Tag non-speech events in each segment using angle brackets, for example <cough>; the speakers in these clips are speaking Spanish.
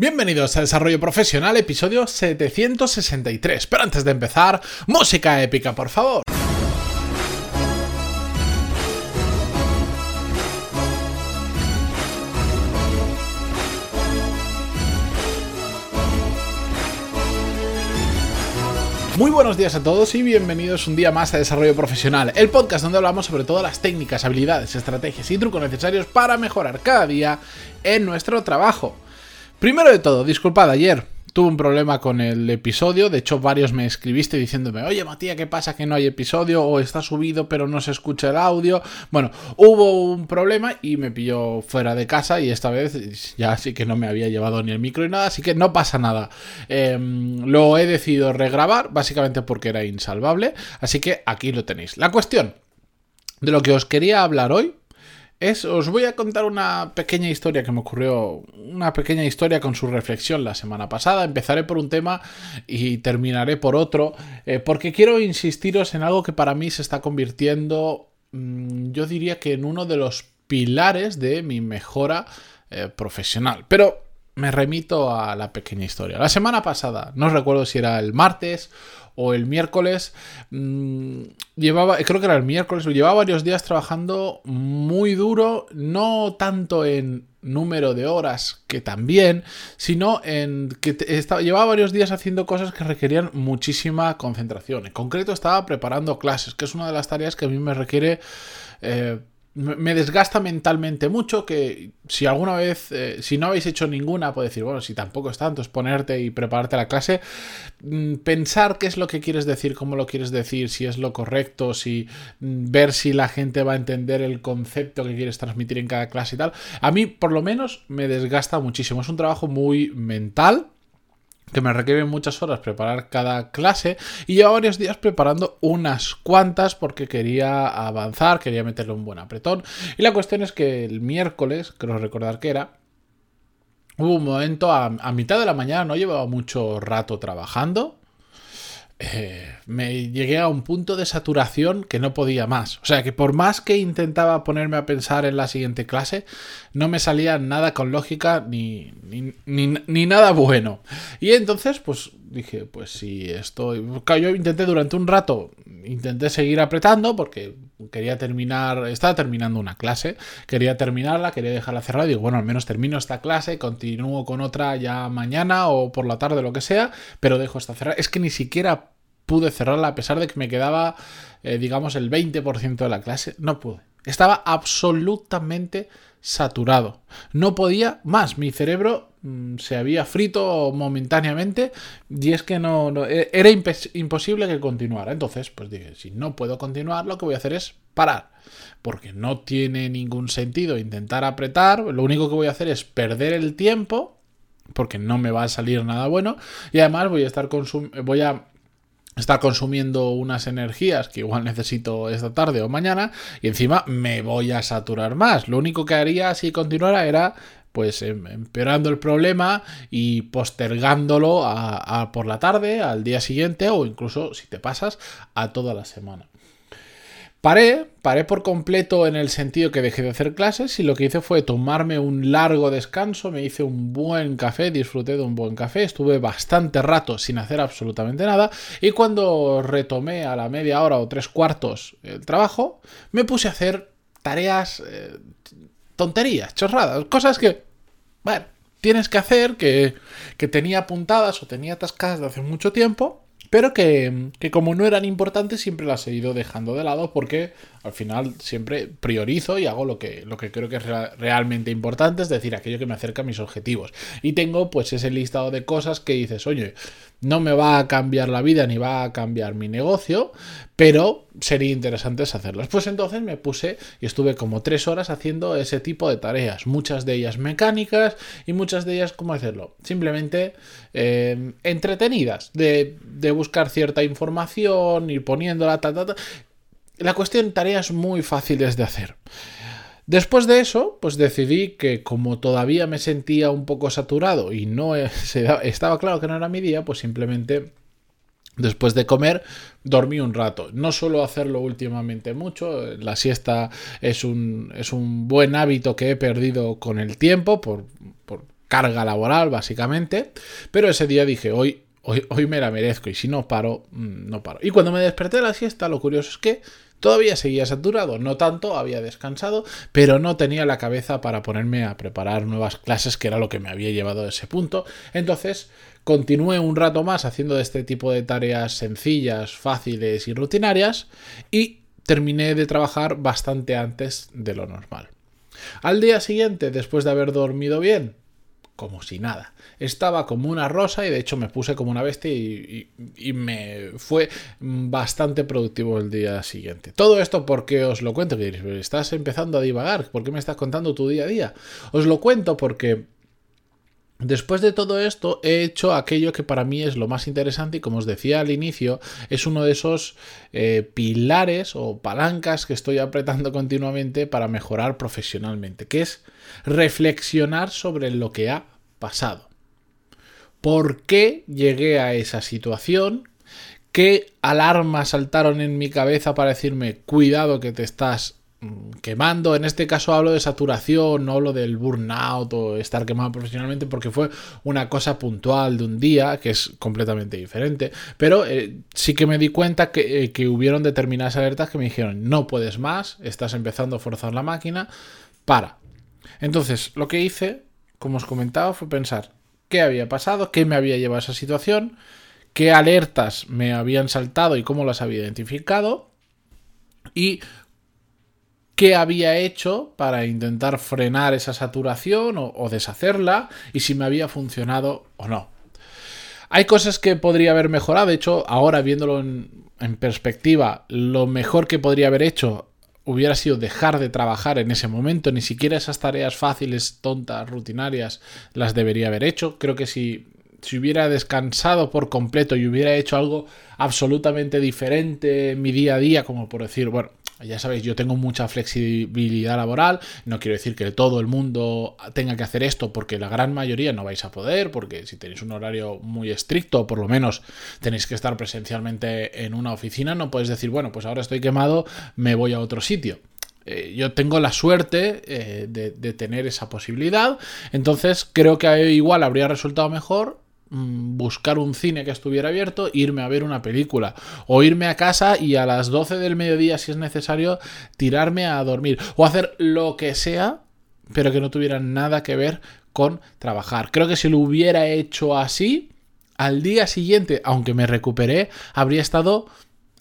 Bienvenidos a Desarrollo Profesional, episodio 763. Pero antes de empezar, música épica, por favor. Muy buenos días a todos y bienvenidos un día más a Desarrollo Profesional, el podcast donde hablamos sobre todas las técnicas, habilidades, estrategias y trucos necesarios para mejorar cada día en nuestro trabajo. Primero de todo, disculpad, ayer tuve un problema con el episodio, de hecho varios me escribiste diciéndome, oye Matías, ¿qué pasa que no hay episodio? O está subido pero no se escucha el audio. Bueno, hubo un problema y me pilló fuera de casa y esta vez ya sí que no me había llevado ni el micro ni nada, así que no pasa nada. Em, lo he decidido regrabar, básicamente porque era insalvable, así que aquí lo tenéis. La cuestión de lo que os quería hablar hoy os voy a contar una pequeña historia que me ocurrió, una pequeña historia con su reflexión la semana pasada. Empezaré por un tema y terminaré por otro, eh, porque quiero insistiros en algo que para mí se está convirtiendo, mm, yo diría que en uno de los pilares de mi mejora eh, profesional. Pero me remito a la pequeña historia. La semana pasada, no recuerdo si era el martes o el miércoles, mmm, llevaba, creo que era el miércoles, llevaba varios días trabajando muy duro, no tanto en número de horas, que también, sino en que estaba, llevaba varios días haciendo cosas que requerían muchísima concentración. En concreto estaba preparando clases, que es una de las tareas que a mí me requiere... Eh, me desgasta mentalmente mucho que si alguna vez, eh, si no habéis hecho ninguna, puedo decir, bueno, si tampoco es tanto, es ponerte y prepararte la clase, mm, pensar qué es lo que quieres decir, cómo lo quieres decir, si es lo correcto, si mm, ver si la gente va a entender el concepto que quieres transmitir en cada clase y tal, a mí por lo menos me desgasta muchísimo, es un trabajo muy mental que me requiere muchas horas preparar cada clase y llevo varios días preparando unas cuantas porque quería avanzar, quería meterle un buen apretón. Y la cuestión es que el miércoles, creo recordar que era, hubo un momento a mitad de la mañana, no llevaba mucho rato trabajando, eh, me llegué a un punto de saturación que no podía más. O sea que por más que intentaba ponerme a pensar en la siguiente clase, no me salía nada con lógica ni, ni, nada bueno. Y entonces, pues dije, pues si estoy... Yo intenté durante un rato, intenté seguir apretando porque quería terminar, estaba terminando una clase, quería terminarla, quería dejarla cerrada y digo, bueno, al menos termino esta clase, continúo con otra ya mañana o por la tarde, lo que sea, pero dejo esta cerrada. Es que ni siquiera pude cerrarla a pesar de que me quedaba, eh, digamos, el 20% de la clase, no pude. Estaba absolutamente saturado. No podía más. Mi cerebro mm, se había frito momentáneamente y es que no, e, era imposible que continuara. Entonces, pues dije, si no puedo continuar, lo que voy a hacer es parar. Porque no tiene ningún sentido intentar apretar. Lo único que voy a hacer es perder el tiempo porque no me va a salir nada bueno y además voy a estar voy a está consumiendo unas energías que igual necesito esta tarde o mañana y encima me voy a saturar más. Lo único que haría si continuara era pues em, empeorando el problema y postergándolo a, por la tarde, al día siguiente o incluso si te pasas a toda la semana. Paré, paré por completo en el sentido que dejé de hacer clases y lo que hice fue tomarme un largo descanso, me hice un buen café, disfruté de un buen café, estuve bastante rato sin hacer absolutamente nada y cuando retomé a la media hora o tres cuartos el trabajo, me puse a hacer tareas, eh, tonterías, chorradas, cosas que, bueno, tienes que hacer, que, que tenía apuntadas o tenía atascadas de hace mucho tiempo pero que, como no eran importantes siempre las he ido dejando de lado porque al final siempre priorizo y hago lo que, lo que creo que es realmente importante, es decir, aquello que me acerca a mis objetivos. Y tengo pues ese listado de cosas que dices, oye, no me va a cambiar la vida ni va a cambiar mi negocio, pero sería interesante hacerlas. Pues entonces me puse y estuve como tres horas haciendo ese tipo de tareas, muchas de ellas mecánicas y muchas de ellas, ¿cómo hacerlo? Simplemente eh, entretenidas, de, de, buscar cierta información, ir poniéndola, ta, ta, ta, la cuestión, tareas muy fáciles de hacer. Después de eso, pues decidí que como todavía me sentía un poco saturado y no <laughs> estaba claro que no era mi día, pues simplemente después de comer dormí un rato. No suelo hacerlo últimamente mucho, la siesta es un, es un buen hábito que he perdido con el tiempo por, carga laboral, básicamente. Pero ese día dije, hoy, hoy, hoy me la merezco y si no paro, mm, no paro. Y cuando me desperté de la siesta, lo curioso es que todavía seguía saturado, no tanto, había descansado, pero no tenía la cabeza para ponerme a preparar nuevas clases, que era lo que me había llevado a ese punto. Entonces, continué un rato más haciendo este tipo de tareas sencillas, fáciles y rutinarias y terminé de trabajar bastante antes de lo normal. Al día siguiente, después de haber dormido bien, como si nada. Estaba como una rosa y de hecho me puse como una bestia y, me fue bastante productivo el día siguiente. Todo esto porque os lo cuento, que estás empezando a divagar, ¿por qué me estás contando tu día a día? Os lo cuento porque Después de todo esto, he hecho aquello que para mí es lo más interesante y como os decía al inicio, es uno de esos eh, pilares o palancas que estoy apretando <laughs> continuamente para mejorar profesionalmente, que es reflexionar sobre lo que ha pasado. ¿Por qué llegué a esa situación? ¿Qué alarmas saltaron en mi cabeza para decirme, cuidado que te estás quemando. En este caso hablo de saturación, no hablo del burnout o estar quemado profesionalmente porque fue una cosa puntual de un día que es completamente diferente. Pero eh, sí que me di cuenta que, eh, que, hubieron determinadas alertas que me dijeron no puedes más, estás empezando a forzar la máquina, para. Entonces lo que hice, como os comentaba, fue pensar qué había pasado, qué me había llevado a esa situación, qué alertas me habían saltado y cómo las había identificado. Y qué había hecho para intentar frenar esa saturación o, deshacerla y si me había funcionado o no. Hay cosas que podría haber mejorado, de hecho, ahora viéndolo en, perspectiva, lo mejor que podría haber hecho hubiera sido dejar de trabajar en ese momento, ni siquiera esas tareas fáciles, tontas, rutinarias, las debería haber hecho. Creo que si, si hubiera descansado por completo y hubiera hecho algo absolutamente diferente en mi día a día, como por decir, bueno, ya sabéis, yo tengo mucha flexibilidad laboral, no quiero decir que todo el mundo tenga que hacer esto porque la gran mayoría no vais a poder, porque si tenéis un horario muy estricto, por lo menos tenéis que estar presencialmente en una oficina, no podéis decir, bueno, pues ahora estoy quemado, me voy a otro sitio eh, yo tengo la suerte eh, de, de, tener esa posibilidad. Entonces creo que igual habría resultado mejor buscar un cine que estuviera abierto, irme a ver una película o irme a casa y a las 12 del mediodía si es necesario tirarme a dormir o hacer lo que sea pero que no tuviera nada que ver con trabajar. Creo que si lo hubiera hecho así, al día siguiente, aunque me recuperé, habría estado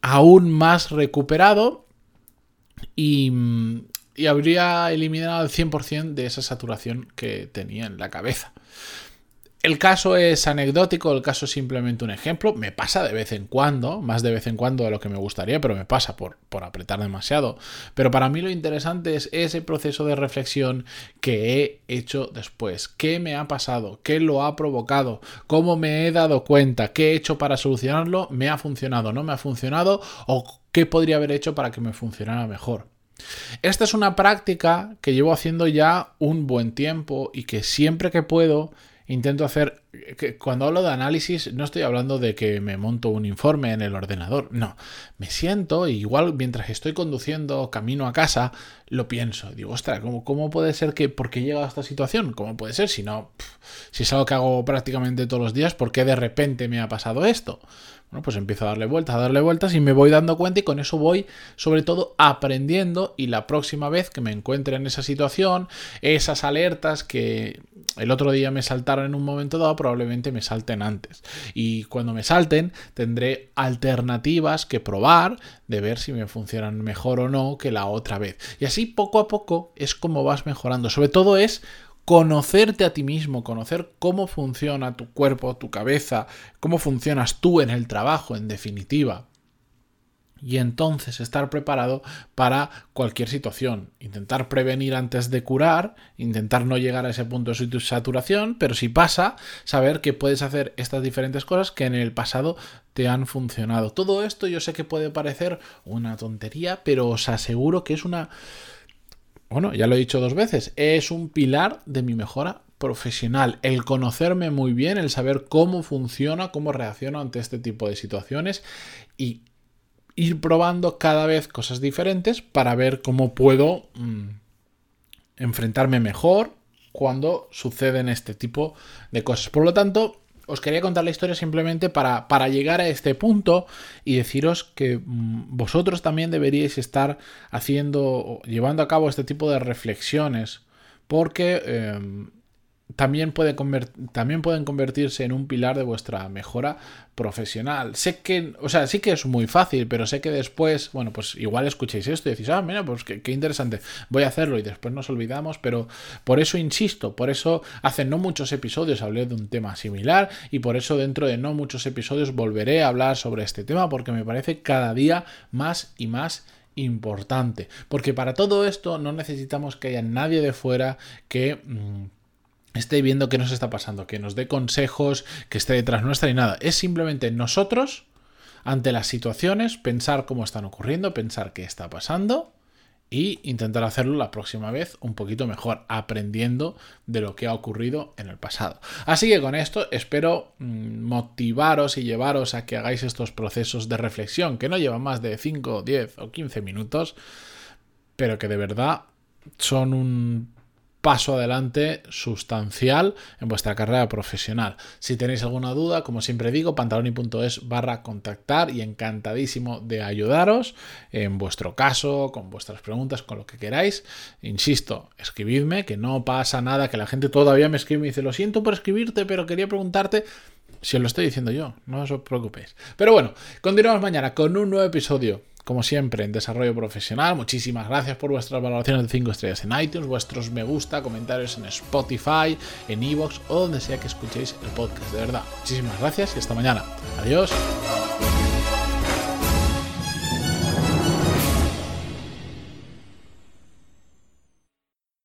aún más recuperado y, y habría eliminado el 100% de esa saturación que tenía en la cabeza. El caso es anecdótico, el caso es simplemente un ejemplo. Me pasa de vez en cuando, más de vez en cuando de lo que me gustaría, pero me pasa por, por apretar demasiado. Pero para mí lo interesante es ese proceso de reflexión que he hecho después. ¿Qué me ha pasado? ¿Qué lo ha provocado? ¿Cómo me he dado cuenta? ¿Qué he hecho para solucionarlo? ¿Me ha funcionado? ¿No me ha funcionado? ¿O qué podría haber hecho para que me funcionara mejor? Esta es una práctica que llevo haciendo ya un buen tiempo y que siempre que puedo intento hacer, cuando hablo de análisis no estoy hablando de que me monto un informe en el ordenador, no, me siento igual mientras estoy conduciendo camino a casa, lo pienso, digo, ostras, ¿cómo, cómo puede ser que, por qué llega a esta situación? ¿Cómo puede ser si no, si es algo que hago prácticamente todos los días, ¿por qué de repente me ha pasado esto? Bueno, pues empiezo a darle vueltas, a darle vueltas y me voy dando cuenta y con eso voy sobre todo aprendiendo y la próxima vez que me encuentre en esa situación, esas alertas que el otro día me saltaron en un momento dado, probablemente me salten antes. Y cuando me salten, tendré alternativas que probar de ver si me funcionan mejor o no que la otra vez. Y así poco a poco es como vas mejorando. Sobre todo es conocerte a ti mismo, conocer cómo funciona tu cuerpo, tu cabeza, cómo funcionas tú en el trabajo, en definitiva y entonces estar preparado para cualquier situación. Intentar prevenir antes de curar, intentar no llegar a ese punto de saturación, pero si pasa, saber que puedes hacer estas diferentes cosas que en el pasado te han funcionado. Todo esto yo sé que puede parecer una tontería, pero os aseguro que es una... Bueno, ya lo he dicho dos veces, es un pilar de mi mejora profesional, el conocerme muy bien, el saber cómo funciona, cómo reacciono ante este tipo de situaciones y ir probando cada vez cosas diferentes para ver cómo puedo mm, enfrentarme mejor cuando suceden este tipo de cosas. Por lo tanto, os quería contar la historia simplemente para, para llegar a este punto y deciros que mm, vosotros también deberíais estar haciendo, llevando a cabo este tipo de reflexiones, porque em, también, puede también pueden convertirse en un pilar de vuestra mejora profesional. Sé que, o sea, sí que es muy fácil, pero sé que después, bueno, pues igual escuchéis esto y decís, ah, mira, pues qué, interesante, voy a hacerlo y después nos olvidamos, pero por eso insisto, por eso hace no muchos episodios hablé de un tema similar y por eso dentro de no muchos episodios volveré a hablar sobre este tema porque me parece cada día más y más importante. Porque para todo esto no necesitamos que haya nadie de fuera que... Mm, esté viendo qué nos está pasando, que nos dé consejos, que esté detrás nuestra y nada. Es simplemente nosotros, ante las situaciones, pensar cómo están ocurriendo, pensar qué está pasando y intentar hacerlo la próxima vez un poquito mejor, aprendiendo de lo que ha ocurrido en el pasado. Así que con esto espero mm, motivaros y llevaros a que hagáis estos procesos de reflexión, que no llevan más de 5, 10 o 15 minutos, pero que de verdad son un paso adelante sustancial en vuestra carrera profesional. Si tenéis alguna duda, como siempre digo, pantaloni.es barra contactar y encantadísimo de ayudaros en vuestro caso, con vuestras preguntas, con lo que queráis. Insisto, escribidme, que no pasa nada, que la gente todavía me escribe y dice, lo siento por escribirte, pero quería preguntarte si os lo estoy diciendo yo, no os preocupéis. Pero bueno, continuamos mañana con un nuevo episodio como siempre, en desarrollo profesional. Muchísimas gracias por vuestras valoraciones de 5 estrellas en iTunes, vuestros me gusta, comentarios en Spotify, en Evox o donde sea que escuchéis el podcast. De verdad, muchísimas gracias y hasta mañana. Adiós.